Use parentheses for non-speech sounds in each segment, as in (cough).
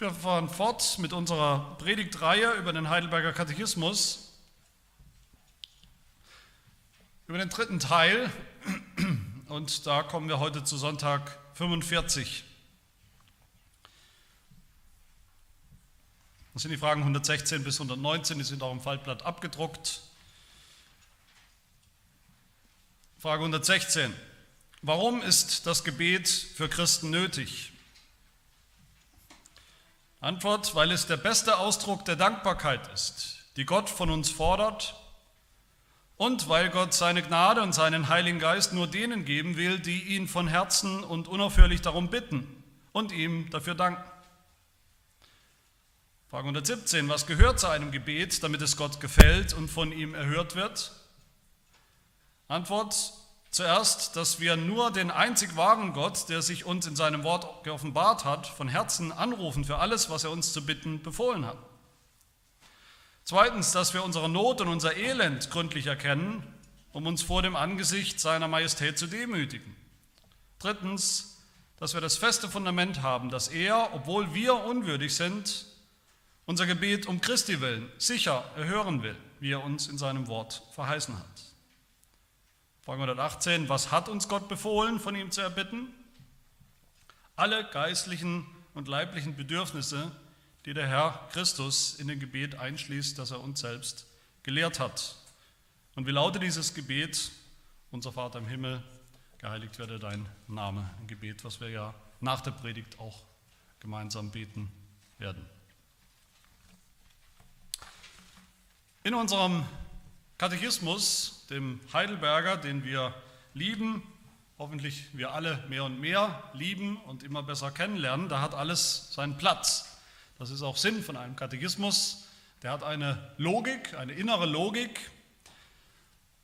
Wir fahren fort mit unserer Predigtreihe über den Heidelberger Katechismus, über den dritten Teil. Und da kommen wir heute zu Sonntag 45. Das sind die Fragen 116 bis 119, die sind auch im Faltblatt abgedruckt. Frage 116. Warum ist das Gebet für Christen nötig? Antwort, weil es der beste Ausdruck der Dankbarkeit ist, die Gott von uns fordert und weil Gott seine Gnade und seinen Heiligen Geist nur denen geben will, die ihn von Herzen und unaufhörlich darum bitten und ihm dafür danken. Frage 117, was gehört zu einem Gebet, damit es Gott gefällt und von ihm erhört wird? Antwort, Zuerst, dass wir nur den einzig wahren Gott, der sich uns in seinem Wort geoffenbart hat, von Herzen anrufen für alles, was er uns zu bitten befohlen hat. Zweitens, dass wir unsere Not und unser Elend gründlich erkennen, um uns vor dem Angesicht seiner Majestät zu demütigen. Drittens, dass wir das feste Fundament haben, dass er, obwohl wir unwürdig sind, unser Gebet um Christi willen sicher erhören will, wie er uns in seinem Wort verheißen hat. Frage 118, was hat uns Gott befohlen, von ihm zu erbitten? Alle geistlichen und leiblichen Bedürfnisse, die der Herr Christus in dem Gebet einschließt, das er uns selbst gelehrt hat. Und wie lautet dieses Gebet? Unser Vater im Himmel, geheiligt werde dein Name. Ein Gebet, was wir ja nach der Predigt auch gemeinsam beten werden. In unserem Katechismus, dem Heidelberger, den wir lieben, hoffentlich wir alle mehr und mehr lieben und immer besser kennenlernen, da hat alles seinen Platz. Das ist auch Sinn von einem Katechismus. Der hat eine Logik, eine innere Logik.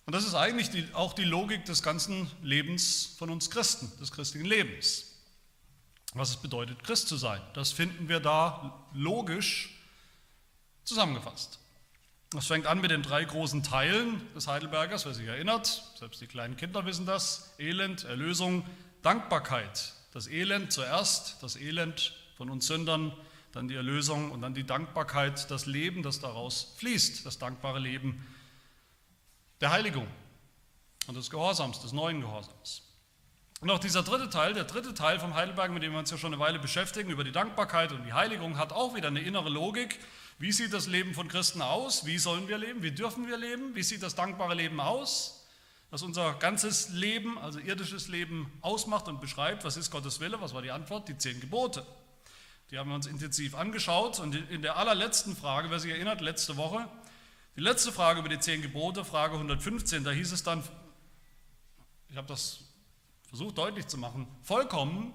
Und das ist eigentlich die, auch die Logik des ganzen Lebens von uns Christen, des christlichen Lebens. Was es bedeutet, Christ zu sein, das finden wir da logisch zusammengefasst. Das fängt an mit den drei großen Teilen des Heidelbergers, wer sich erinnert, selbst die kleinen Kinder wissen das, Elend, Erlösung, Dankbarkeit. Das Elend zuerst, das Elend von uns Sündern, dann die Erlösung und dann die Dankbarkeit, das Leben, das daraus fließt, das dankbare Leben der Heiligung und des Gehorsams, des neuen Gehorsams. Und auch dieser dritte Teil, der dritte Teil vom Heidelberg, mit dem wir uns ja schon eine Weile beschäftigen, über die Dankbarkeit und die Heiligung, hat auch wieder eine innere Logik. Wie sieht das Leben von Christen aus? Wie sollen wir leben? Wie dürfen wir leben? Wie sieht das dankbare Leben aus? Das unser ganzes Leben, also irdisches Leben, ausmacht und beschreibt. Was ist Gottes Wille? Was war die Antwort? Die zehn Gebote. Die haben wir uns intensiv angeschaut. Und in der allerletzten Frage, wer sich erinnert, letzte Woche, die letzte Frage über die zehn Gebote, Frage 115, da hieß es dann, ich habe das versucht deutlich zu machen, vollkommen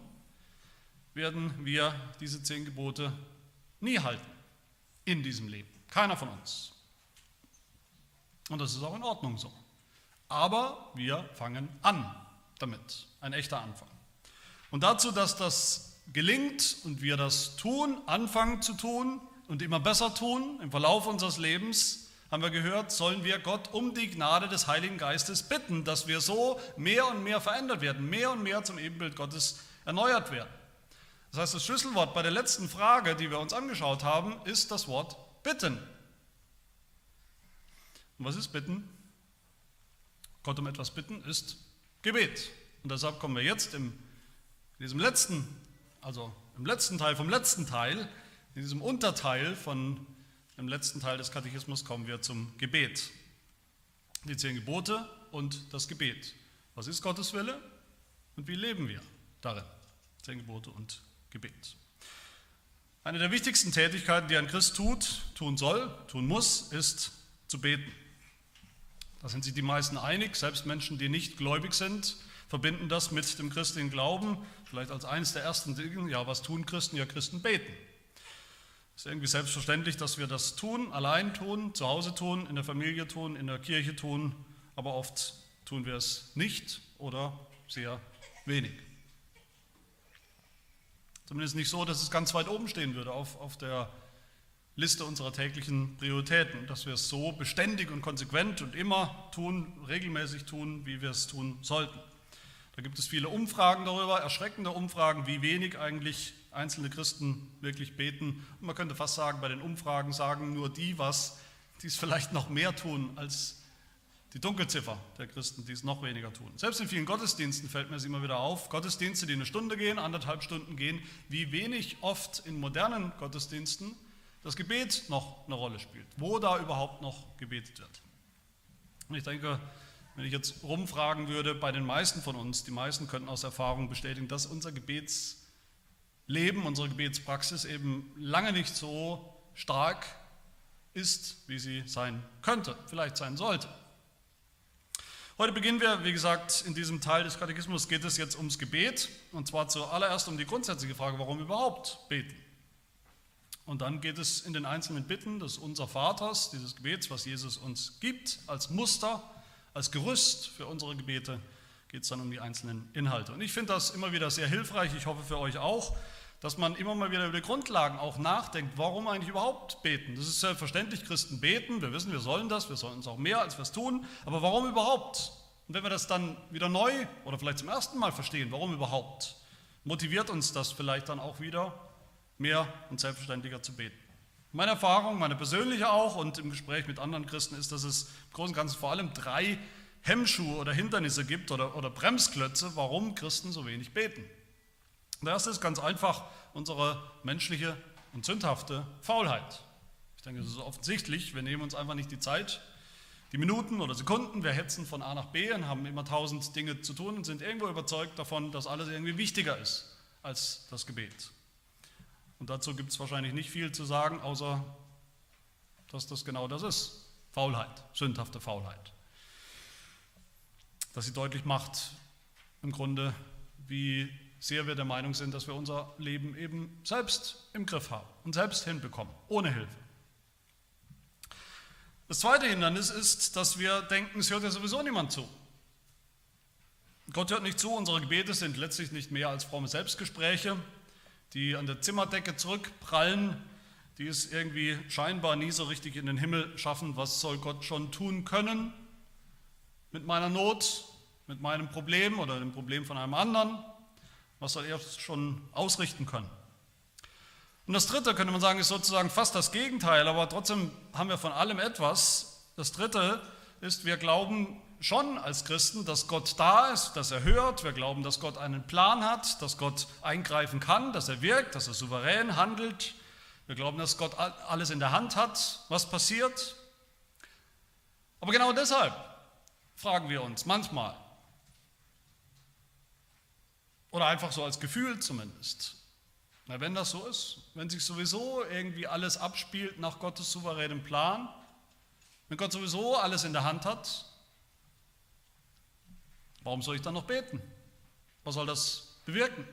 werden wir diese zehn Gebote nie halten in diesem Leben. Keiner von uns. Und das ist auch in Ordnung so. Aber wir fangen an damit. Ein echter Anfang. Und dazu, dass das gelingt und wir das tun, anfangen zu tun und immer besser tun im Verlauf unseres Lebens, haben wir gehört, sollen wir Gott um die Gnade des Heiligen Geistes bitten, dass wir so mehr und mehr verändert werden, mehr und mehr zum Ebenbild Gottes erneuert werden. Das heißt, das Schlüsselwort bei der letzten Frage, die wir uns angeschaut haben, ist das Wort bitten. Und was ist bitten? Gott um etwas bitten ist Gebet. Und deshalb kommen wir jetzt im, in diesem letzten, also im letzten Teil vom letzten Teil, in diesem Unterteil von dem letzten Teil des Katechismus kommen wir zum Gebet. Die zehn Gebote und das Gebet. Was ist Gottes Wille und wie leben wir darin? Zehn Gebote und Gebet. Eine der wichtigsten Tätigkeiten, die ein Christ tut, tun soll, tun muss, ist zu beten. Da sind sich die meisten einig, selbst Menschen, die nicht gläubig sind, verbinden das mit dem christlichen Glauben, vielleicht als eines der ersten Dinge, ja, was tun Christen? Ja, Christen beten. Es ist irgendwie selbstverständlich, dass wir das tun, allein tun, zu Hause tun, in der Familie tun, in der Kirche tun, aber oft tun wir es nicht oder sehr wenig. Zumindest nicht so, dass es ganz weit oben stehen würde auf, auf der Liste unserer täglichen Prioritäten, dass wir es so beständig und konsequent und immer tun, regelmäßig tun, wie wir es tun sollten. Da gibt es viele Umfragen darüber, erschreckende Umfragen, wie wenig eigentlich einzelne Christen wirklich beten. Und man könnte fast sagen, bei den Umfragen sagen nur die was, die es vielleicht noch mehr tun als die Dunkelziffer der Christen, die es noch weniger tun. Selbst in vielen Gottesdiensten fällt mir es immer wieder auf, Gottesdienste, die eine Stunde gehen, anderthalb Stunden gehen, wie wenig oft in modernen Gottesdiensten das Gebet noch eine Rolle spielt, wo da überhaupt noch gebetet wird. Und ich denke, wenn ich jetzt rumfragen würde, bei den meisten von uns, die meisten könnten aus Erfahrung bestätigen, dass unser Gebetsleben, unsere Gebetspraxis eben lange nicht so stark ist, wie sie sein könnte, vielleicht sein sollte. Heute beginnen wir, wie gesagt, in diesem Teil des Katechismus geht es jetzt ums Gebet und zwar zuallererst um die grundsätzliche Frage, warum überhaupt beten. Und dann geht es in den einzelnen Bitten des Unser Vaters, dieses Gebets, was Jesus uns gibt, als Muster, als Gerüst für unsere Gebete, geht es dann um die einzelnen Inhalte. Und ich finde das immer wieder sehr hilfreich, ich hoffe für euch auch, dass man immer mal wieder über die Grundlagen auch nachdenkt, warum eigentlich überhaupt beten. Das ist selbstverständlich, Christen beten, wir wissen, wir sollen das, wir sollen es auch mehr, als wir es tun, aber warum überhaupt? Und wenn wir das dann wieder neu oder vielleicht zum ersten Mal verstehen, warum überhaupt, motiviert uns das vielleicht dann auch wieder, mehr und selbstverständlicher zu beten. Meine Erfahrung, meine persönliche auch und im Gespräch mit anderen Christen ist, dass es im Großen und Ganzen vor allem drei Hemmschuhe oder Hindernisse gibt oder, oder Bremsklötze, warum Christen so wenig beten. Der erste ist ganz einfach unsere menschliche und sündhafte Faulheit. Ich denke, das ist offensichtlich. Wir nehmen uns einfach nicht die Zeit, die Minuten oder Sekunden. Wir hetzen von A nach B und haben immer tausend Dinge zu tun und sind irgendwo überzeugt davon, dass alles irgendwie wichtiger ist als das Gebet. Und dazu gibt es wahrscheinlich nicht viel zu sagen, außer dass das genau das ist. Faulheit, sündhafte Faulheit. Dass sie deutlich macht, im Grunde, wie sehr wir der Meinung sind, dass wir unser Leben eben selbst im Griff haben und selbst hinbekommen, ohne Hilfe. Das zweite Hindernis ist, dass wir denken, es hört ja sowieso niemand zu. Gott hört nicht zu, unsere Gebete sind letztlich nicht mehr als fromme Selbstgespräche, die an der Zimmerdecke zurückprallen, die es irgendwie scheinbar nie so richtig in den Himmel schaffen. Was soll Gott schon tun können mit meiner Not, mit meinem Problem oder dem Problem von einem anderen? Was soll er schon ausrichten können? Und das Dritte, könnte man sagen, ist sozusagen fast das Gegenteil, aber trotzdem haben wir von allem etwas. Das Dritte ist, wir glauben schon als Christen, dass Gott da ist, dass er hört. Wir glauben, dass Gott einen Plan hat, dass Gott eingreifen kann, dass er wirkt, dass er souverän handelt. Wir glauben, dass Gott alles in der Hand hat, was passiert. Aber genau deshalb fragen wir uns manchmal, oder einfach so als Gefühl zumindest, na, wenn das so ist, wenn sich sowieso irgendwie alles abspielt nach Gottes souveränem Plan, wenn Gott sowieso alles in der Hand hat, Warum soll ich dann noch beten? Was soll das bewirken?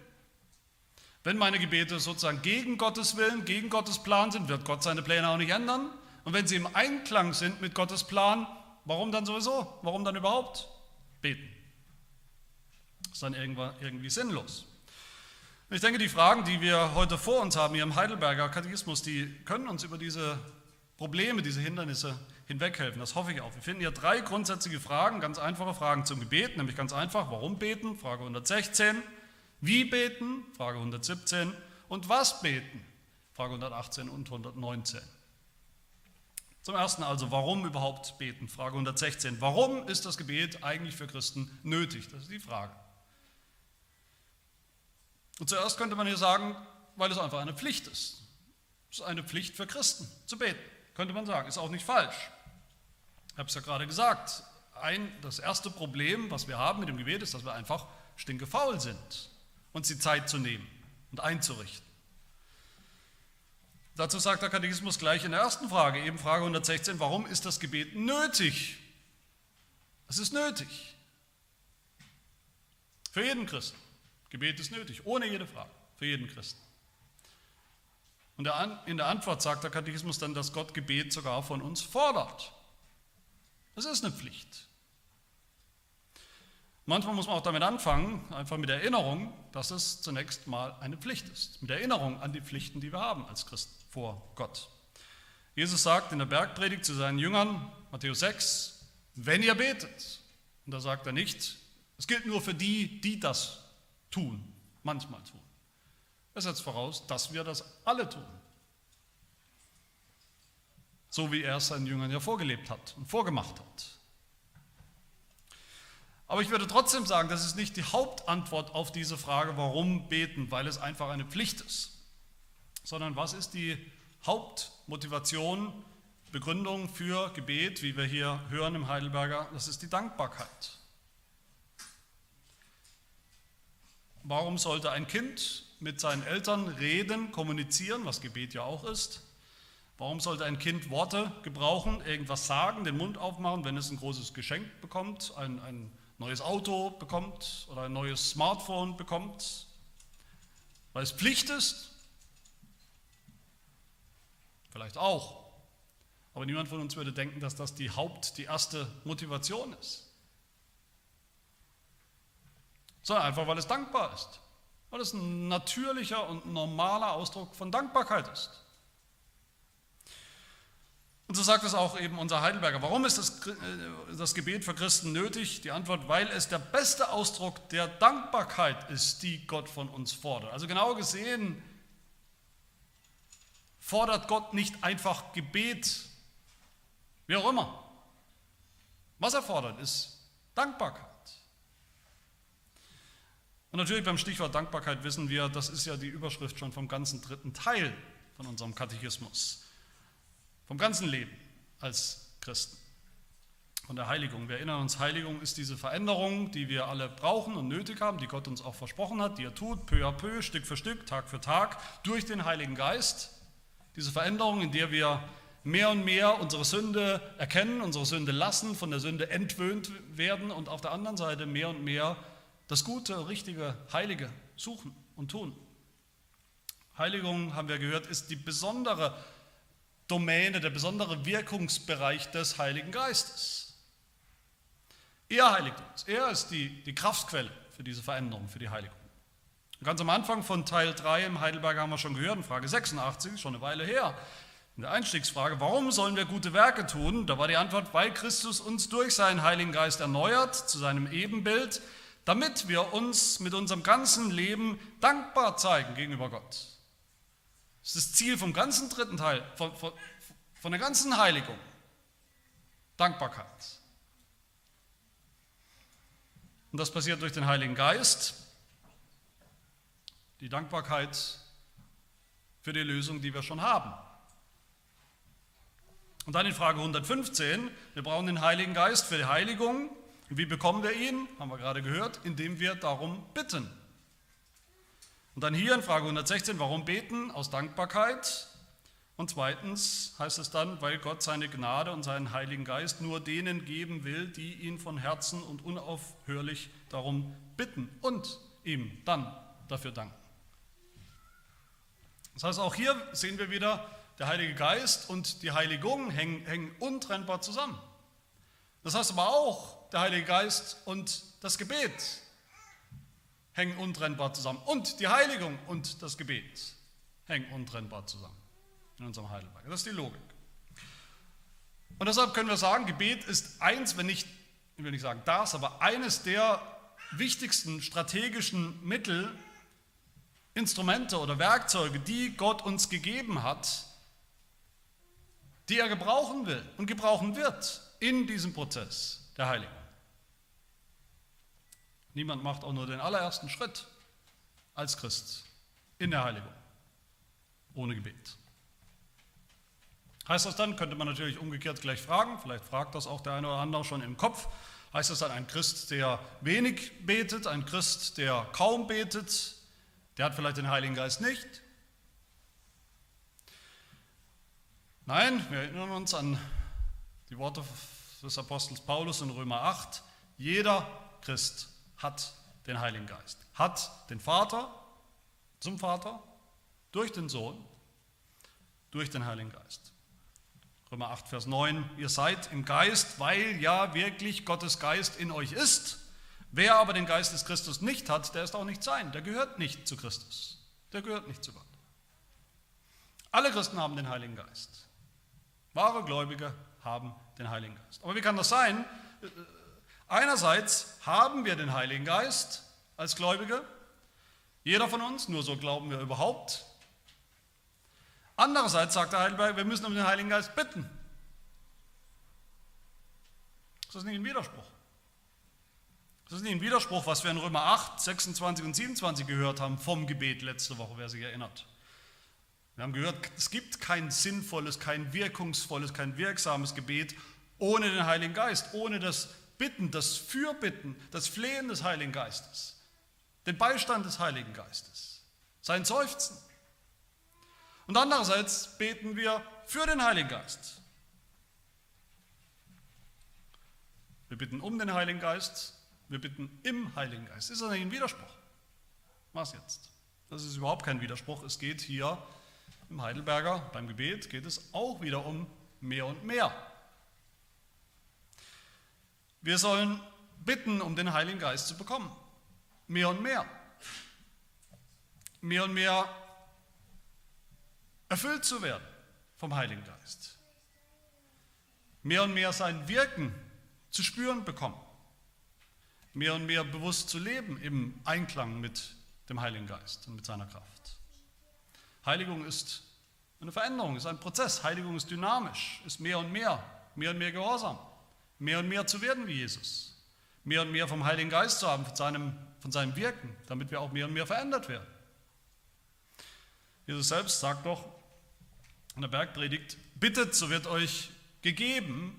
Wenn meine Gebete sozusagen gegen Gottes Willen, gegen Gottes Plan sind, wird Gott seine Pläne auch nicht ändern. Und wenn sie im Einklang sind mit Gottes Plan, warum dann sowieso? Warum dann überhaupt beten? Ist dann irgendwie sinnlos. Ich denke, die Fragen, die wir heute vor uns haben hier im Heidelberger Katechismus, die können uns über diese Probleme, diese Hindernisse hinweghelfen. Das hoffe ich auch. Wir finden hier drei grundsätzliche Fragen, ganz einfache Fragen zum Gebet, nämlich ganz einfach, warum beten? Frage 116. Wie beten? Frage 117. Und was beten? Frage 118 und 119. Zum ersten also, warum überhaupt beten? Frage 116. Warum ist das Gebet eigentlich für Christen nötig? Das ist die Frage. Und zuerst könnte man hier sagen, weil es einfach eine Pflicht ist. Es ist eine Pflicht für Christen zu beten, könnte man sagen. Ist auch nicht falsch. Ich habe es ja gerade gesagt, ein, das erste Problem, was wir haben mit dem Gebet, ist, dass wir einfach stinkefaul sind, uns die Zeit zu nehmen und einzurichten. Dazu sagt der Katechismus gleich in der ersten Frage, eben Frage 116, warum ist das Gebet nötig? Es ist nötig. Für jeden Christen. Gebet ist nötig, ohne jede Frage. Für jeden Christen. Und in der Antwort sagt der Katechismus dann, dass Gott Gebet sogar von uns fordert. Das ist eine Pflicht. Manchmal muss man auch damit anfangen, einfach mit Erinnerung, dass es zunächst mal eine Pflicht ist. Mit Erinnerung an die Pflichten, die wir haben als Christen vor Gott. Jesus sagt in der Bergpredigt zu seinen Jüngern, Matthäus 6, wenn ihr betet, und da sagt er nicht, Es gilt nur für die, die das tun, manchmal tun. Er setzt voraus, dass wir das alle tun. So wie er es seinen Jüngern ja vorgelebt hat und vorgemacht hat. Aber ich würde trotzdem sagen, das ist nicht die Hauptantwort auf diese Frage, warum beten, weil es einfach eine Pflicht ist, sondern was ist die Hauptmotivation, Begründung für Gebet, wie wir hier hören im Heidelberger, das ist die Dankbarkeit. Warum sollte ein Kind mit seinen Eltern reden, kommunizieren, was Gebet ja auch ist? Warum sollte ein Kind Worte gebrauchen, irgendwas sagen, den Mund aufmachen, wenn es ein großes Geschenk bekommt, ein, ein neues Auto bekommt oder ein neues Smartphone bekommt? Weil es Pflicht ist? Vielleicht auch. Aber niemand von uns würde denken, dass das die Haupt-, die erste Motivation ist. Sondern einfach, weil es dankbar ist. Weil es ein natürlicher und normaler Ausdruck von Dankbarkeit ist. Und so sagt es auch eben unser Heidelberger. Warum ist das, äh, das Gebet für Christen nötig? Die Antwort, weil es der beste Ausdruck der Dankbarkeit ist, die Gott von uns fordert. Also genau gesehen fordert Gott nicht einfach Gebet, wie auch immer. Was er fordert, ist Dankbarkeit. Und natürlich beim Stichwort Dankbarkeit wissen wir, das ist ja die Überschrift schon vom ganzen dritten Teil von unserem Katechismus vom ganzen Leben als Christen. Von der Heiligung. Wir erinnern uns, Heiligung ist diese Veränderung, die wir alle brauchen und nötig haben, die Gott uns auch versprochen hat, die er tut, peu à peu, Stück für Stück, Tag für Tag, durch den Heiligen Geist. Diese Veränderung, in der wir mehr und mehr unsere Sünde erkennen, unsere Sünde lassen, von der Sünde entwöhnt werden und auf der anderen Seite mehr und mehr das Gute, Richtige, Heilige suchen und tun. Heiligung, haben wir gehört, ist die besondere Domäne, der besondere Wirkungsbereich des Heiligen Geistes. Er heiligt uns. Er ist die, die Kraftquelle für diese Veränderung, für die Heiligung. ganz am Anfang von Teil 3 im Heidelberger haben wir schon gehört, in Frage 86, schon eine Weile her, in der Einstiegsfrage, warum sollen wir gute Werke tun? Da war die Antwort, weil Christus uns durch seinen Heiligen Geist erneuert zu seinem Ebenbild, damit wir uns mit unserem ganzen Leben dankbar zeigen gegenüber Gott. Das ist das Ziel vom ganzen dritten Teil, von, von, von der ganzen Heiligung. Dankbarkeit. Und das passiert durch den Heiligen Geist. Die Dankbarkeit für die Lösung, die wir schon haben. Und dann in Frage 115, wir brauchen den Heiligen Geist für die Heiligung. Wie bekommen wir ihn? Haben wir gerade gehört, indem wir darum bitten. Und dann hier in Frage 116, warum beten? Aus Dankbarkeit. Und zweitens heißt es dann, weil Gott seine Gnade und seinen Heiligen Geist nur denen geben will, die ihn von Herzen und unaufhörlich darum bitten und ihm dann dafür danken. Das heißt, auch hier sehen wir wieder, der Heilige Geist und die Heiligung hängen, hängen untrennbar zusammen. Das heißt aber auch, der Heilige Geist und das Gebet hängen untrennbar zusammen. Und die Heiligung und das Gebet hängen untrennbar zusammen in unserem Heidelberg. Das ist die Logik. Und deshalb können wir sagen, Gebet ist eins, wenn nicht, ich will nicht sagen das, aber eines der wichtigsten strategischen Mittel, Instrumente oder Werkzeuge, die Gott uns gegeben hat, die er gebrauchen will und gebrauchen wird in diesem Prozess der Heiligung. Niemand macht auch nur den allerersten Schritt als Christ in der Heiligung ohne Gebet. Heißt das dann, könnte man natürlich umgekehrt gleich fragen, vielleicht fragt das auch der eine oder andere schon im Kopf, heißt das dann ein Christ, der wenig betet, ein Christ, der kaum betet, der hat vielleicht den Heiligen Geist nicht? Nein, wir erinnern uns an die Worte des Apostels Paulus in Römer 8. Jeder Christ hat den Heiligen Geist, hat den Vater zum Vater, durch den Sohn, durch den Heiligen Geist. Römer 8, Vers 9, ihr seid im Geist, weil ja wirklich Gottes Geist in euch ist. Wer aber den Geist des Christus nicht hat, der ist auch nicht sein, der gehört nicht zu Christus, der gehört nicht zu Gott. Alle Christen haben den Heiligen Geist. Wahre Gläubige haben den Heiligen Geist. Aber wie kann das sein? Einerseits haben wir den Heiligen Geist als Gläubige, jeder von uns, nur so glauben wir überhaupt. Andererseits sagt der Heidelberg, wir müssen um den Heiligen Geist bitten. Ist das nicht ein Widerspruch? Das ist nicht ein Widerspruch, was wir in Römer 8, 26 und 27 gehört haben vom Gebet letzte Woche, wer sich erinnert. Wir haben gehört, es gibt kein sinnvolles, kein wirkungsvolles, kein wirksames Gebet ohne den Heiligen Geist, ohne das Bitten, das Fürbitten, das Flehen des Heiligen Geistes, den Beistand des Heiligen Geistes, sein Seufzen. Und andererseits beten wir für den Heiligen Geist. Wir bitten um den Heiligen Geist, wir bitten im Heiligen Geist. Ist das nicht ein Widerspruch? Was jetzt? Das ist überhaupt kein Widerspruch. Es geht hier im Heidelberger beim Gebet geht es auch wieder um mehr und mehr. Wir sollen bitten, um den Heiligen Geist zu bekommen. Mehr und mehr. Mehr und mehr erfüllt zu werden vom Heiligen Geist. Mehr und mehr sein Wirken zu spüren bekommen. Mehr und mehr bewusst zu leben im Einklang mit dem Heiligen Geist und mit seiner Kraft. Heiligung ist eine Veränderung, ist ein Prozess. Heiligung ist dynamisch, ist mehr und mehr, mehr und mehr Gehorsam, mehr und mehr zu werden wie Jesus, mehr und mehr vom Heiligen Geist zu haben, von seinem, von seinem Wirken, damit wir auch mehr und mehr verändert werden. Jesus selbst sagt doch in der Bergpredigt, bittet, so wird euch gegeben,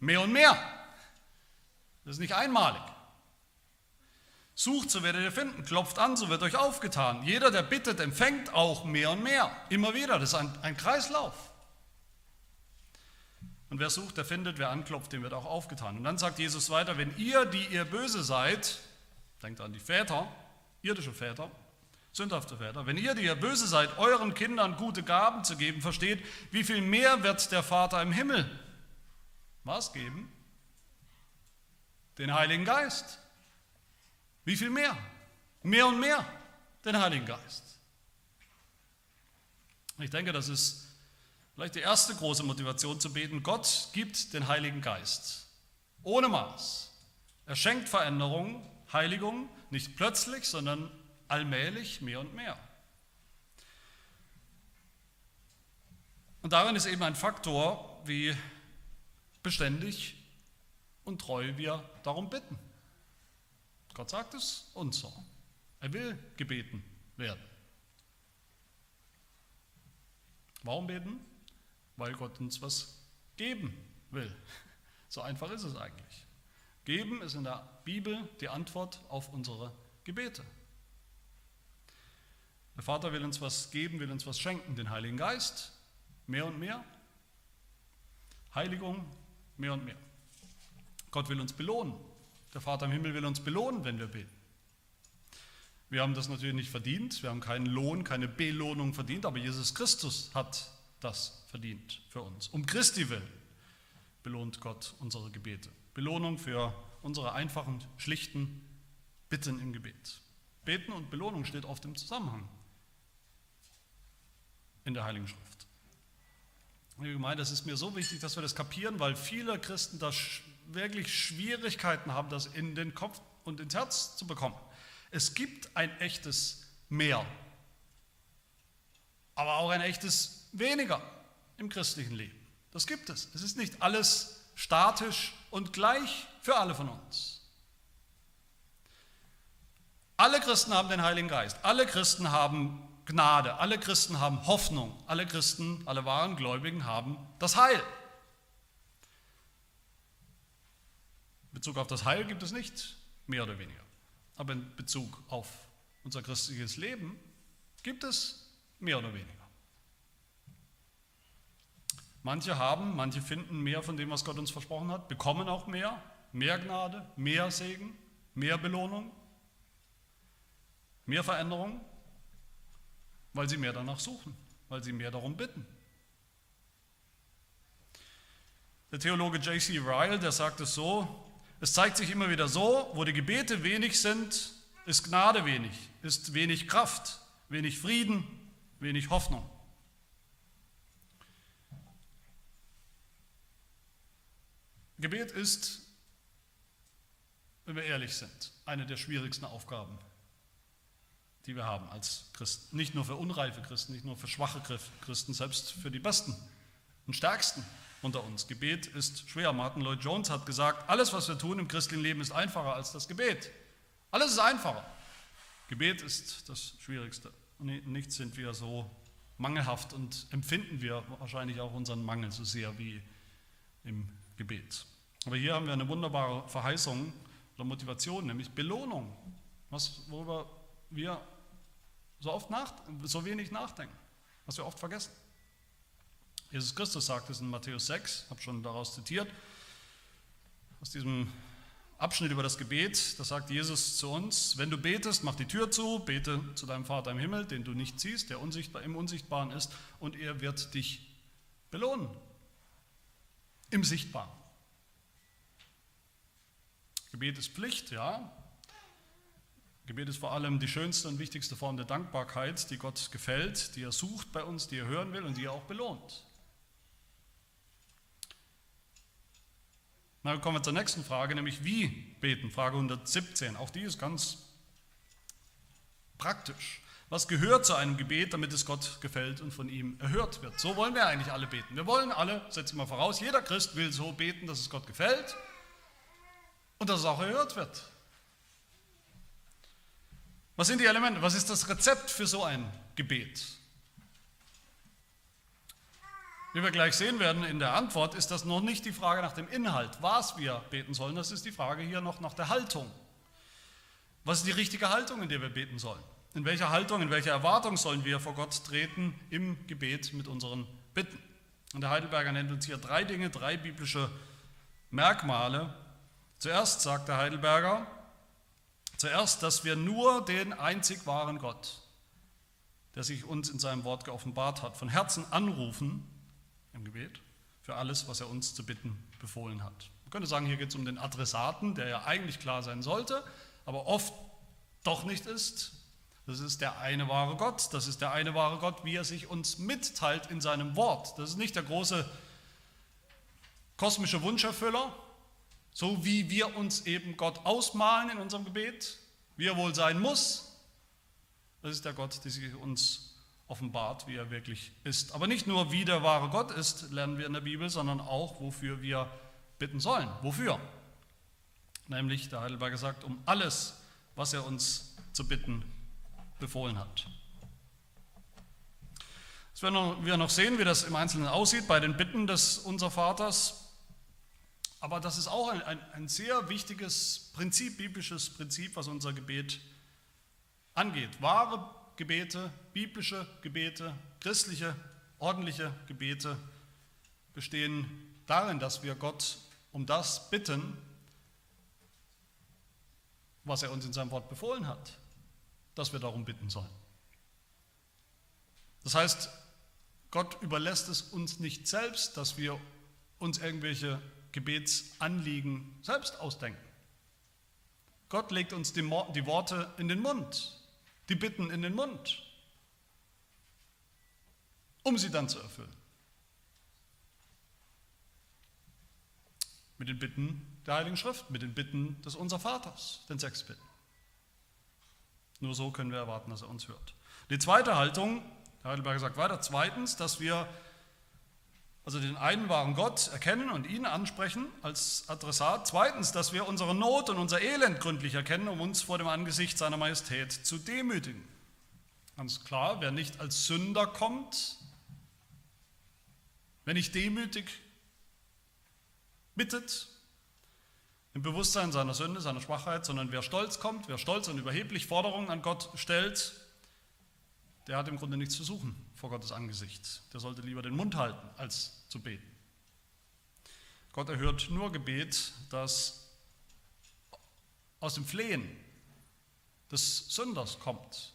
mehr und mehr. Das ist nicht einmalig. Sucht, so werdet ihr finden. Klopft an, so wird euch aufgetan. Jeder, der bittet, empfängt auch mehr und mehr. Immer wieder. Das ist ein, ein Kreislauf. Und wer sucht, der findet. Wer anklopft, dem wird auch aufgetan. Und dann sagt Jesus weiter, wenn ihr, die ihr böse seid, denkt an die Väter, irdische Väter, sündhafte Väter, wenn ihr, die ihr böse seid, euren Kindern gute Gaben zu geben, versteht, wie viel mehr wird der Vater im Himmel was geben? Den Heiligen Geist wie viel mehr? Mehr und mehr den Heiligen Geist. Ich denke, das ist vielleicht die erste große Motivation zu beten. Gott gibt den Heiligen Geist ohne Maß. Er schenkt Veränderung, Heiligung, nicht plötzlich, sondern allmählich mehr und mehr. Und darin ist eben ein Faktor, wie beständig und treu wir darum bitten. Gott sagt es und so. Er will gebeten werden. Warum beten? Weil Gott uns was geben will. So einfach ist es eigentlich. Geben ist in der Bibel die Antwort auf unsere Gebete. Der Vater will uns was geben, will uns was schenken, den Heiligen Geist, mehr und mehr. Heiligung, mehr und mehr. Gott will uns belohnen, der Vater im Himmel will uns belohnen, wenn wir beten. Wir haben das natürlich nicht verdient, wir haben keinen Lohn, keine Belohnung verdient, aber Jesus Christus hat das verdient für uns. Um Christi willen belohnt Gott unsere Gebete. Belohnung für unsere einfachen, schlichten Bitten im Gebet. Beten und Belohnung steht oft im Zusammenhang in der Heiligen Schrift. Liebe Gemeinde, es ist mir so wichtig, dass wir das kapieren, weil viele Christen das wirklich Schwierigkeiten haben, das in den Kopf und ins Herz zu bekommen. Es gibt ein echtes Mehr, aber auch ein echtes Weniger im christlichen Leben. Das gibt es. Es ist nicht alles statisch und gleich für alle von uns. Alle Christen haben den Heiligen Geist. Alle Christen haben Gnade. Alle Christen haben Hoffnung. Alle Christen, alle wahren Gläubigen haben das Heil. In Bezug auf das Heil gibt es nicht mehr oder weniger. Aber in Bezug auf unser christliches Leben gibt es mehr oder weniger. Manche haben, manche finden mehr von dem, was Gott uns versprochen hat, bekommen auch mehr, mehr Gnade, mehr Segen, mehr Belohnung, mehr Veränderung, weil sie mehr danach suchen, weil sie mehr darum bitten. Der Theologe J.C. Ryle, der sagt es so, es zeigt sich immer wieder so, wo die Gebete wenig sind, ist Gnade wenig, ist wenig Kraft, wenig Frieden, wenig Hoffnung. Gebet ist wenn wir ehrlich sind, eine der schwierigsten Aufgaben, die wir haben als Christen. Nicht nur für unreife Christen, nicht nur für schwache Christen, selbst für die Besten und Stärksten unter uns. Gebet ist schwer. Martin Lloyd Jones hat gesagt, alles, was wir tun im christlichen Leben, ist einfacher als das Gebet. Alles ist einfacher. Gebet ist das Schwierigste. Nichts sind wir so mangelhaft und empfinden wir wahrscheinlich auch unseren Mangel so sehr wie im Gebet. Aber hier haben wir eine wunderbare Verheißung oder Motivation, nämlich Belohnung, was, worüber wir so oft nach, so wenig nachdenken, was wir oft vergessen. Jesus Christus sagt es in Matthäus 6, habe schon daraus zitiert, aus diesem Abschnitt über das Gebet, da sagt Jesus zu uns, wenn du betest, mach die Tür zu, bete zu deinem Vater im Himmel, den du nicht siehst, der unsichtbar, im Unsichtbaren ist, und er wird dich belohnen. Im Sichtbaren. Gebet ist Pflicht, ja. Gebet ist vor allem die schönste und wichtigste Form der Dankbarkeit, die Gott gefällt, die er sucht bei uns, die er hören will und die er auch belohnt. Na, kommen wir zur nächsten Frage, nämlich wie beten, Frage 117. Auch die ist ganz praktisch. Was gehört zu einem Gebet, damit es Gott gefällt und von ihm erhört wird? So wollen wir eigentlich alle beten. Wir wollen alle, setzen wir voraus, jeder Christ will so beten, dass es Gott gefällt und dass es auch erhört wird. Was sind die Elemente? Was ist das Rezept für so ein Gebet? Wie wir gleich sehen werden in der Antwort, ist das noch nicht die Frage nach dem Inhalt, was wir beten sollen, das ist die Frage hier noch nach der Haltung. Was ist die richtige Haltung, in der wir beten sollen? In welcher Haltung, in welcher Erwartung sollen wir vor Gott treten im Gebet mit unseren Bitten? Und der Heidelberger nennt uns hier drei Dinge, drei biblische Merkmale. Zuerst sagt der Heidelberger, zuerst, dass wir nur den einzig wahren Gott, der sich uns in seinem Wort geoffenbart hat, von Herzen anrufen im Gebet für alles, was er uns zu bitten befohlen hat. Man könnte sagen, hier geht es um den Adressaten, der ja eigentlich klar sein sollte, aber oft doch nicht ist. Das ist der eine wahre Gott, das ist der eine wahre Gott, wie er sich uns mitteilt in seinem Wort. Das ist nicht der große kosmische Wunscherfüller, so wie wir uns eben Gott ausmalen in unserem Gebet, wie er wohl sein muss. Das ist der Gott, der sich uns offenbart, wie er wirklich ist. Aber nicht nur, wie der wahre Gott ist, lernen wir in der Bibel, sondern auch, wofür wir bitten sollen. Wofür? Nämlich, der Heidelberger sagt, um alles, was er uns zu bitten befohlen hat. Jetzt werden wir noch sehen, wie das im Einzelnen aussieht bei den Bitten des Unser Vaters. Aber das ist auch ein, ein, ein sehr wichtiges Prinzip, biblisches Prinzip, was unser Gebet angeht. Wahre Gebete, biblische Gebete, christliche, ordentliche Gebete bestehen darin, dass wir Gott um das bitten, was er uns in seinem Wort befohlen hat, dass wir darum bitten sollen. Das heißt, Gott überlässt es uns nicht selbst, dass wir uns irgendwelche Gebetsanliegen selbst ausdenken. Gott legt uns die, Worte in den Mund die Bitten in den Mund, um sie dann zu erfüllen. Mit den Bitten der Heiligen Schrift, mit den Bitten des Unser Vaters, den sechs Bitten. Nur so können wir erwarten, dass er uns hört. Die zweite Haltung, der Heidelberger sagt weiter, zweitens, dass wir also den einen wahren Gott erkennen und ihn ansprechen als Adressat. Zweitens, dass wir unsere Not und unser Elend gründlich erkennen, um uns vor dem Angesicht seiner Majestät zu demütigen. Ganz klar, wer nicht als Sünder kommt, wer nicht demütig bittet, im Bewusstsein seiner Sünde, seiner Schwachheit, sondern wer stolz kommt, wer stolz und überheblich Forderungen an Gott stellt, der hat im Grunde nichts zu suchen vor Gottes Angesicht. Der sollte lieber den Mund halten, als zu beten. Gott erhört nur Gebet, das aus dem Flehen des Sünders kommt,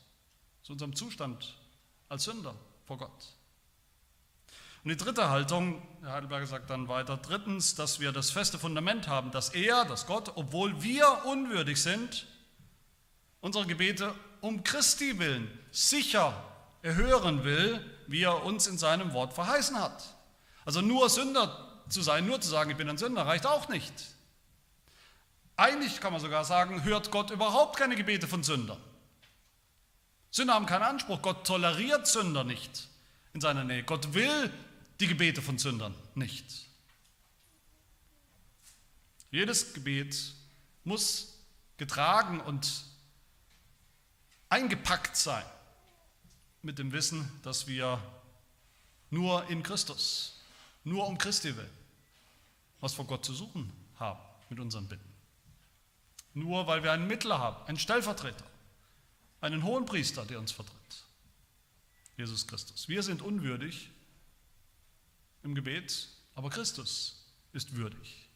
zu unserem Zustand als Sünder vor Gott. Und die dritte Haltung, Herr Heidelberger sagt dann weiter, drittens, dass wir das feste Fundament haben, dass er, dass Gott, obwohl wir unwürdig sind, unsere Gebete um Christi willen sicher erhören will, wie er uns in seinem Wort verheißen hat. Also nur Sünder zu sein, nur zu sagen, ich bin ein Sünder, reicht auch nicht. Eigentlich kann man sogar sagen, hört Gott überhaupt keine Gebete von Sündern. Sünder haben keinen Anspruch. Gott toleriert Sünder nicht in seiner Nähe. Gott will die Gebete von Sündern nicht. Jedes Gebet muss getragen und eingepackt sein mit dem Wissen, dass wir nur in Christus, nur um Christi willen, was vor Gott zu suchen haben mit unseren Bitten. Nur weil wir einen Mittler haben, einen Stellvertreter, einen hohen Priester, der uns vertritt. Jesus Christus. Wir sind unwürdig im Gebet, aber Christus ist würdig.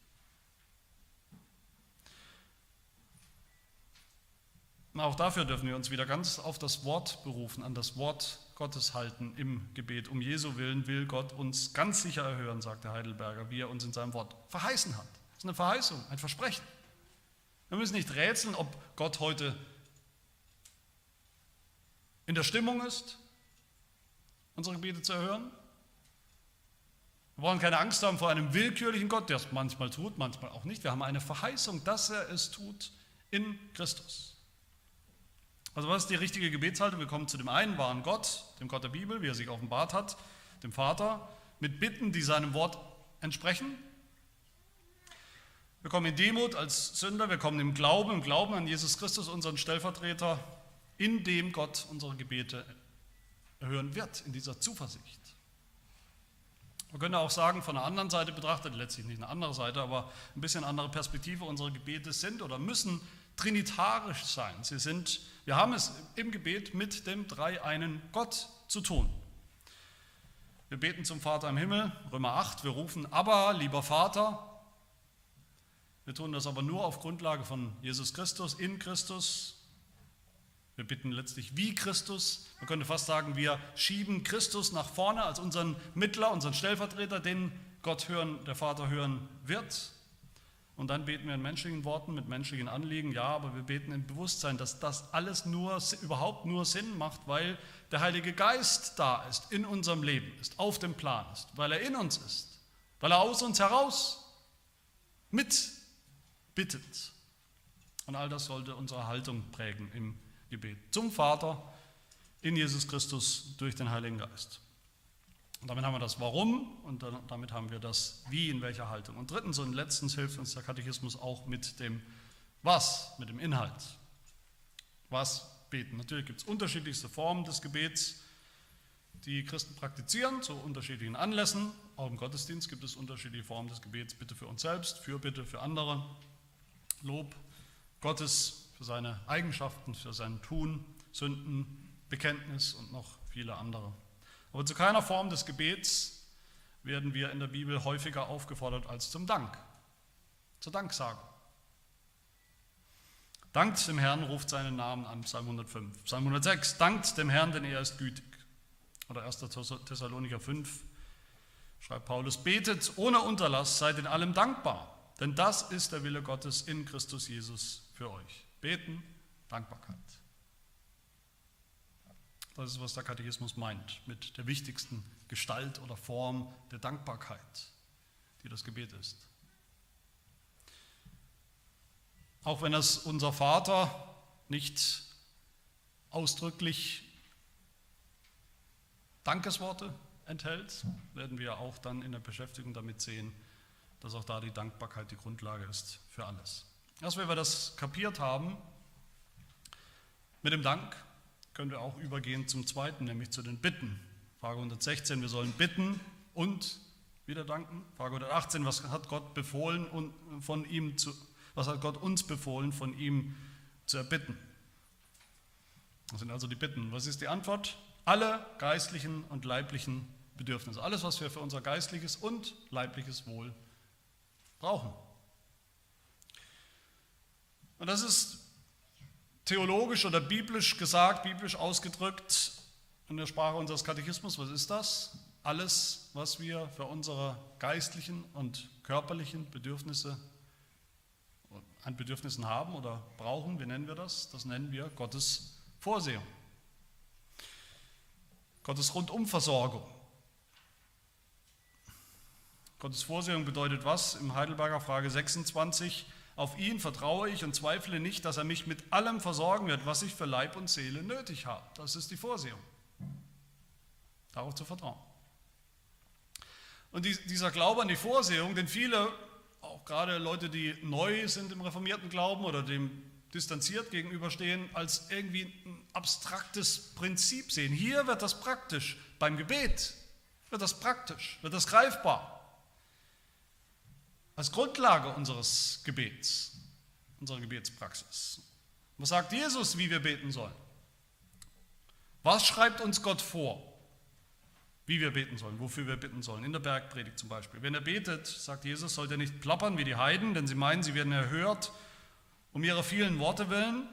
Auch dafür dürfen wir uns wieder ganz auf das Wort berufen, an das Wort Gottes halten im Gebet. Um Jesu Willen will Gott uns ganz sicher erhören, sagt der Heidelberger, wie er uns in seinem Wort verheißen hat. Das ist eine Verheißung, ein Versprechen. Wir müssen nicht rätseln, ob Gott heute in der Stimmung ist, unsere Gebete zu erhören. Wir brauchen keine Angst haben vor einem willkürlichen Gott, der es manchmal tut, manchmal auch nicht. Wir haben eine Verheißung, dass er es tut in Christus. Also was ist die richtige Gebetshaltung? Wir kommen zu dem einen wahren Gott, dem Gott der Bibel, wie er sich offenbart hat, dem Vater, mit Bitten, die seinem Wort entsprechen. Wir kommen in Demut als Sünder, wir kommen im Glauben, im Glauben an Jesus Christus, unseren Stellvertreter, in dem Gott unsere Gebete erhören wird, in dieser Zuversicht. Man könnte auch sagen, von der anderen Seite betrachtet, letztlich nicht eine andere Seite, aber ein bisschen andere Perspektive, unsere Gebete sind oder müssen trinitarisch sein. Sie sind, wir haben es im Gebet mit dem dreieinen Gott zu tun. Wir beten zum Vater im Himmel, Römer 8, wir rufen aber, lieber Vater. Wir tun das aber nur auf Grundlage von Jesus Christus, in Christus. Wir bitten letztlich wie Christus. Man könnte fast sagen, wir schieben Christus nach vorne als unseren Mittler, unseren Stellvertreter, den Gott hören, der Vater hören wird. Und dann beten wir in menschlichen Worten, mit menschlichen Anliegen, ja, aber wir beten im Bewusstsein, dass das alles nur, überhaupt nur Sinn macht, weil der Heilige Geist da ist, in unserem Leben ist, auf dem Plan ist, weil er in uns ist, weil er aus uns heraus mitbittet. Und all das sollte unsere Haltung prägen im Gebet. Zum Vater in Jesus Christus durch den Heiligen Geist. Und damit haben wir das Warum und damit haben wir das Wie, in welcher Haltung. Und drittens und letztens hilft uns der Katechismus auch mit dem Was, mit dem Inhalt. Was beten. Natürlich gibt es unterschiedlichste Formen des Gebets, die Christen praktizieren zu unterschiedlichen Anlässen. Auch im Gottesdienst gibt es unterschiedliche Formen des Gebets. Bitte für uns selbst, für Bitte für andere. Lob Gottes für seine Eigenschaften, für sein Tun, Sünden, Bekenntnis und noch viele andere. Aber zu keiner Form des Gebets werden wir in der Bibel häufiger aufgefordert als zum Dank, zur Danksagung. Dankt dem Herrn, ruft seinen Namen an, Psalm 105. Psalm 106, dankt dem Herrn, denn er ist gütig. Oder 1. Thessalonicher 5 schreibt Paulus, betet ohne Unterlass, seid in allem dankbar, denn das ist der Wille Gottes in Christus Jesus für euch. Beten, Dankbarkeit. Das ist, was der Katechismus meint, mit der wichtigsten Gestalt oder Form der Dankbarkeit, die das Gebet ist. Auch wenn es unser Vater nicht ausdrücklich Dankesworte enthält, werden wir auch dann in der Beschäftigung damit sehen, dass auch da die Dankbarkeit die Grundlage ist für alles. Erst wenn wir das kapiert haben, mit dem Dank können wir auch übergehen zum zweiten, nämlich zu den Bitten. Frage 116, wir sollen bitten und wieder danken. Frage 118, was hat Gott befohlen und von ihm zu, was hat Gott uns befohlen, von ihm zu erbitten? Das sind also die Bitten. Was ist die Antwort? Alle geistlichen und leiblichen Bedürfnisse. Alles, was wir für unser geistliches und leibliches Wohl brauchen. Und das ist theologisch oder biblisch gesagt, biblisch ausgedrückt in der Sprache unseres Katechismus, was ist das? Alles, was wir für unsere geistlichen und körperlichen Bedürfnisse an Bedürfnissen haben oder brauchen, wie nennen wir das? Das nennen wir Gottes Vorsehung. Gottes Rundumversorgung. Gottes Vorsehung bedeutet was? Im Heidelberger Frage 26, Auf ihn vertraue ich und zweifle nicht, dass er mich mit allem versorgen wird, was ich für Leib und Seele nötig habe. Das ist die Vorsehung. Darauf zu vertrauen. Und dieser Glaube an die Vorsehung, den viele, auch gerade Leute, die neu sind im reformierten Glauben oder dem distanziert gegenüberstehen, als irgendwie ein abstraktes Prinzip sehen. Hier wird das praktisch. Beim Gebet wird das praktisch, wird das greifbar. Als Grundlage unseres Gebets, unserer Gebetspraxis. Was sagt Jesus, wie wir beten sollen? Was schreibt uns Gott vor, wie wir beten sollen, wofür wir bitten sollen? In der Bergpredigt zum Beispiel. Wenn er betet, sagt Jesus, sollt ihr nicht plappern wie die Heiden, denn sie meinen, sie werden erhört um ihrer vielen Worte willen.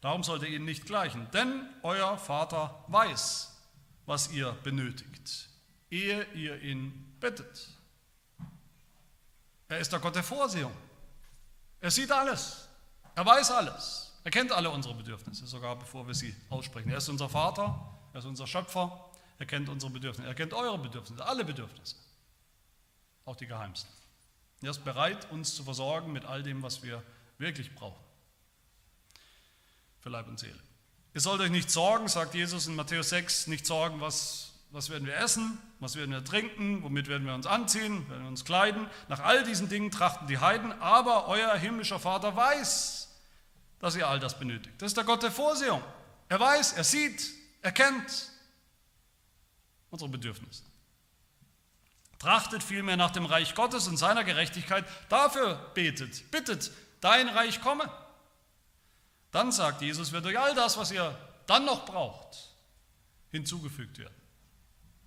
Darum sollt ihr ihnen nicht gleichen, denn euer Vater weiß, was ihr benötigt, ehe ihr ihn bittet. Er ist der Gott der Vorsehung. Er sieht alles. Er weiß alles. Er kennt alle unsere Bedürfnisse, sogar bevor wir sie aussprechen. Er ist unser Vater, er ist unser Schöpfer, er kennt unsere Bedürfnisse, er kennt eure Bedürfnisse, alle Bedürfnisse, auch die geheimsten. Er ist bereit, uns zu versorgen mit all dem, was wir wirklich brauchen. Für Leib und Seele. Ihr sollt euch nicht sorgen, sagt Jesus in Matthäus 6, nicht sorgen, was, was werden wir essen, was werden wir trinken, womit werden wir uns anziehen, werden wir uns kleiden. Nach all diesen Dingen trachten die Heiden, aber euer himmlischer Vater weiß, dass ihr all das benötigt. Das ist der Gott der Vorsehung. Er weiß, er sieht, er kennt unsere Bedürfnisse. Trachtet vielmehr nach dem Reich Gottes und seiner Gerechtigkeit. Dafür betet, bittet, dein Reich komme. Dann sagt Jesus, wird euch all das, was ihr dann noch braucht, hinzugefügt werden.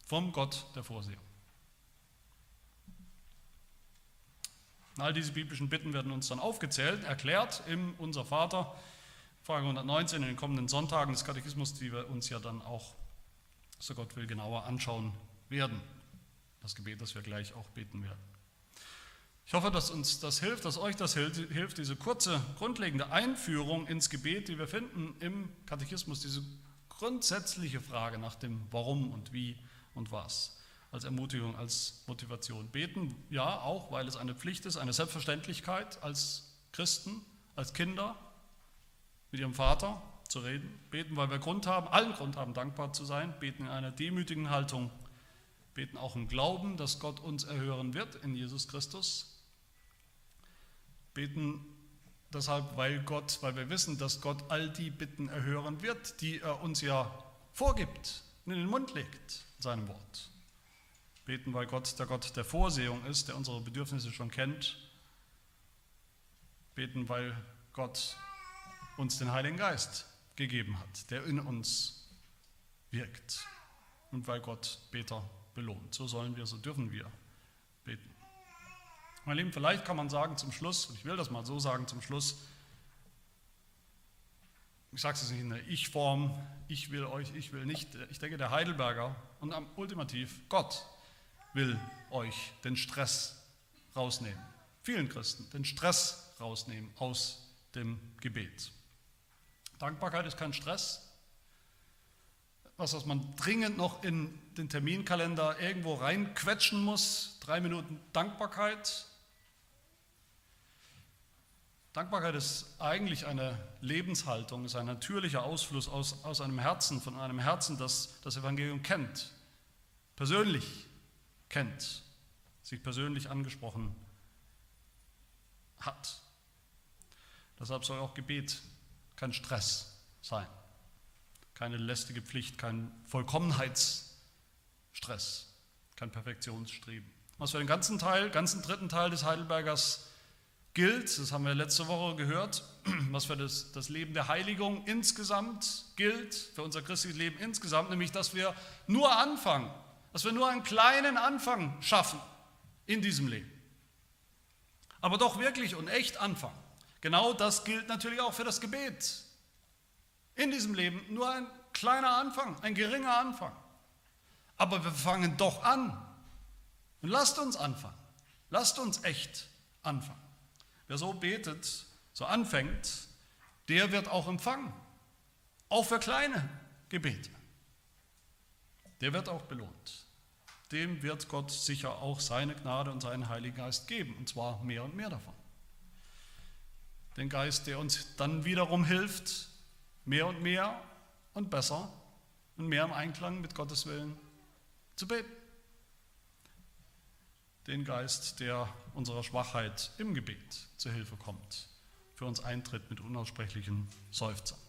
Vom Gott der Vorsehung. All diese biblischen Bitten werden uns dann aufgezählt, erklärt im Unser Vater, Frage 119 in den kommenden Sonntagen des Katechismus, die wir uns ja dann auch, so Gott will, genauer anschauen werden das Gebet, das wir gleich auch beten werden. Ich hoffe, dass uns das hilft, dass euch das hilft, diese kurze, grundlegende Einführung ins Gebet, die wir finden im Katechismus, diese grundsätzliche Frage nach dem Warum und Wie und Was, als Ermutigung, als Motivation. Beten, ja, auch, weil es eine Pflicht ist, eine Selbstverständlichkeit als Christen, als Kinder mit ihrem Vater zu reden. Beten, weil wir Grund haben, allen Grund haben, dankbar zu sein. Beten in einer demütigen Haltung beten auch im Glauben, dass Gott uns erhören wird in Jesus Christus. Beten deshalb, weil Gott, weil wir wissen, dass Gott all die Bitten erhören wird, die er uns ja vorgibt, in den Mund legt, in seinem Wort. Beten, weil Gott der Gott der Vorsehung ist, der unsere Bedürfnisse schon kennt. Beten, weil Gott uns den Heiligen Geist gegeben hat, der in uns wirkt. Und weil Gott Beter belohnt. So sollen wir, so dürfen wir beten. Mein Lieben, vielleicht kann man sagen zum Schluss, und ich will das mal so sagen zum Schluss, ich sage es nicht in der Ich-Form, ich will euch, ich will nicht. Ich denke, der Heidelberger und ultimativ Gott will euch den Stress rausnehmen. Vielen Christen den Stress rausnehmen aus dem Gebet. Dankbarkeit ist kein Stress, was, was man dringend noch in den Terminkalender irgendwo reinquetschen muss. Drei Minuten Dankbarkeit. Dankbarkeit ist eigentlich eine Lebenshaltung, ist ein natürlicher Ausfluss aus, aus einem Herzen, von einem Herzen, das das Evangelium kennt, persönlich kennt, sich persönlich angesprochen hat. Deshalb soll auch Gebet kein Stress sein keine lästige Pflicht, kein Vollkommenheitsstress, kein Perfektionsstreben. Was für den ganzen Teil, ganzen dritten Teil des Heidelbergers gilt, das haben wir letzte Woche gehört, (clears throat) was für das, das Leben der Heiligung insgesamt gilt, für unser christliches Leben insgesamt, nämlich dass wir nur anfangen, dass wir nur einen kleinen Anfang schaffen in diesem Leben. Aber doch wirklich und echt anfangen. Genau das gilt natürlich auch für das Gebet in diesem Leben nur ein kleiner Anfang, ein geringer Anfang. Aber wir fangen doch an. Und lasst uns anfangen. Lasst uns echt anfangen. Wer so betet, so anfängt, der wird auch empfangen. Auch für kleine Gebete. Der wird auch belohnt. Dem wird Gott sicher auch seine Gnade und seinen Heiligen Geist geben. Und zwar mehr und mehr davon. den Geist, der uns dann wiederum hilft, mehr und mehr und besser und mehr im Einklang mit Gottes Willen zu beten. Den Geist, der unserer Schwachheit im Gebet zu Hilfe kommt, für uns eintritt mit unaussprechlichen Seufzern.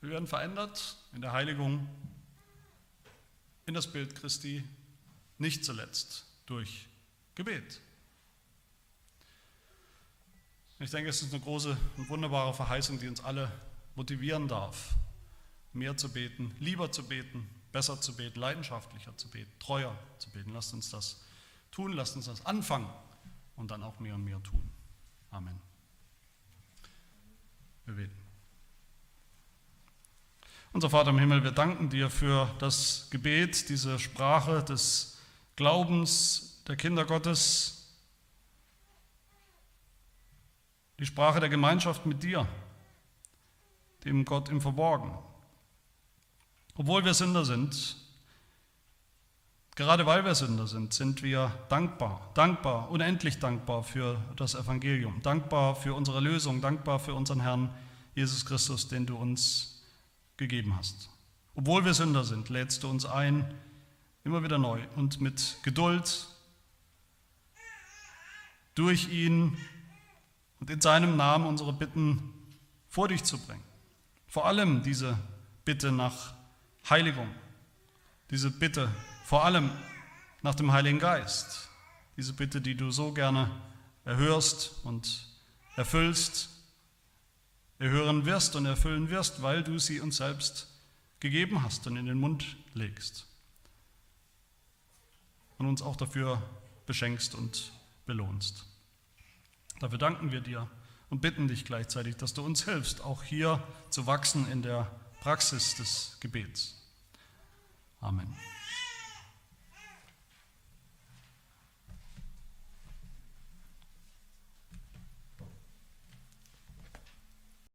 Wir werden verändert in der Heiligung in das Bild Christi, nicht zuletzt durch Gebet. Ich denke, es ist eine große und wunderbare Verheißung, die uns alle motivieren darf, mehr zu beten, lieber zu beten, besser zu beten, leidenschaftlicher zu beten, treuer zu beten. Lasst uns das tun, lasst uns das anfangen und dann auch mehr und mehr tun. Amen. Wir beten. Unser Vater im Himmel, wir danken dir für das Gebet, diese Sprache des Glaubens der Kinder Gottes, die Sprache der Gemeinschaft mit dir, dem Gott im Verborgenen. Obwohl wir Sünder sind, gerade weil wir Sünder sind, sind wir dankbar, dankbar, unendlich dankbar für das Evangelium, dankbar für unsere Lösung, dankbar für unseren Herrn Jesus Christus, den du uns gegeben hast. Obwohl wir Sünder sind, lädst du uns ein, immer wieder neu und mit Geduld durch ihn und in seinem Namen unsere Bitten vor dich zu bringen. Vor allem diese Bitte nach Heiligung, diese Bitte vor allem nach dem Heiligen Geist, diese Bitte, die du so gerne erhörst und erfüllst, erhören wirst und erfüllen wirst, weil du sie uns selbst gegeben hast und in den Mund legst und uns auch dafür beschenkst und belohnst. Dafür danken wir dir und bitten dich gleichzeitig, dass du uns hilfst, auch hier zu wachsen in der Praxis des Gebets. Amen.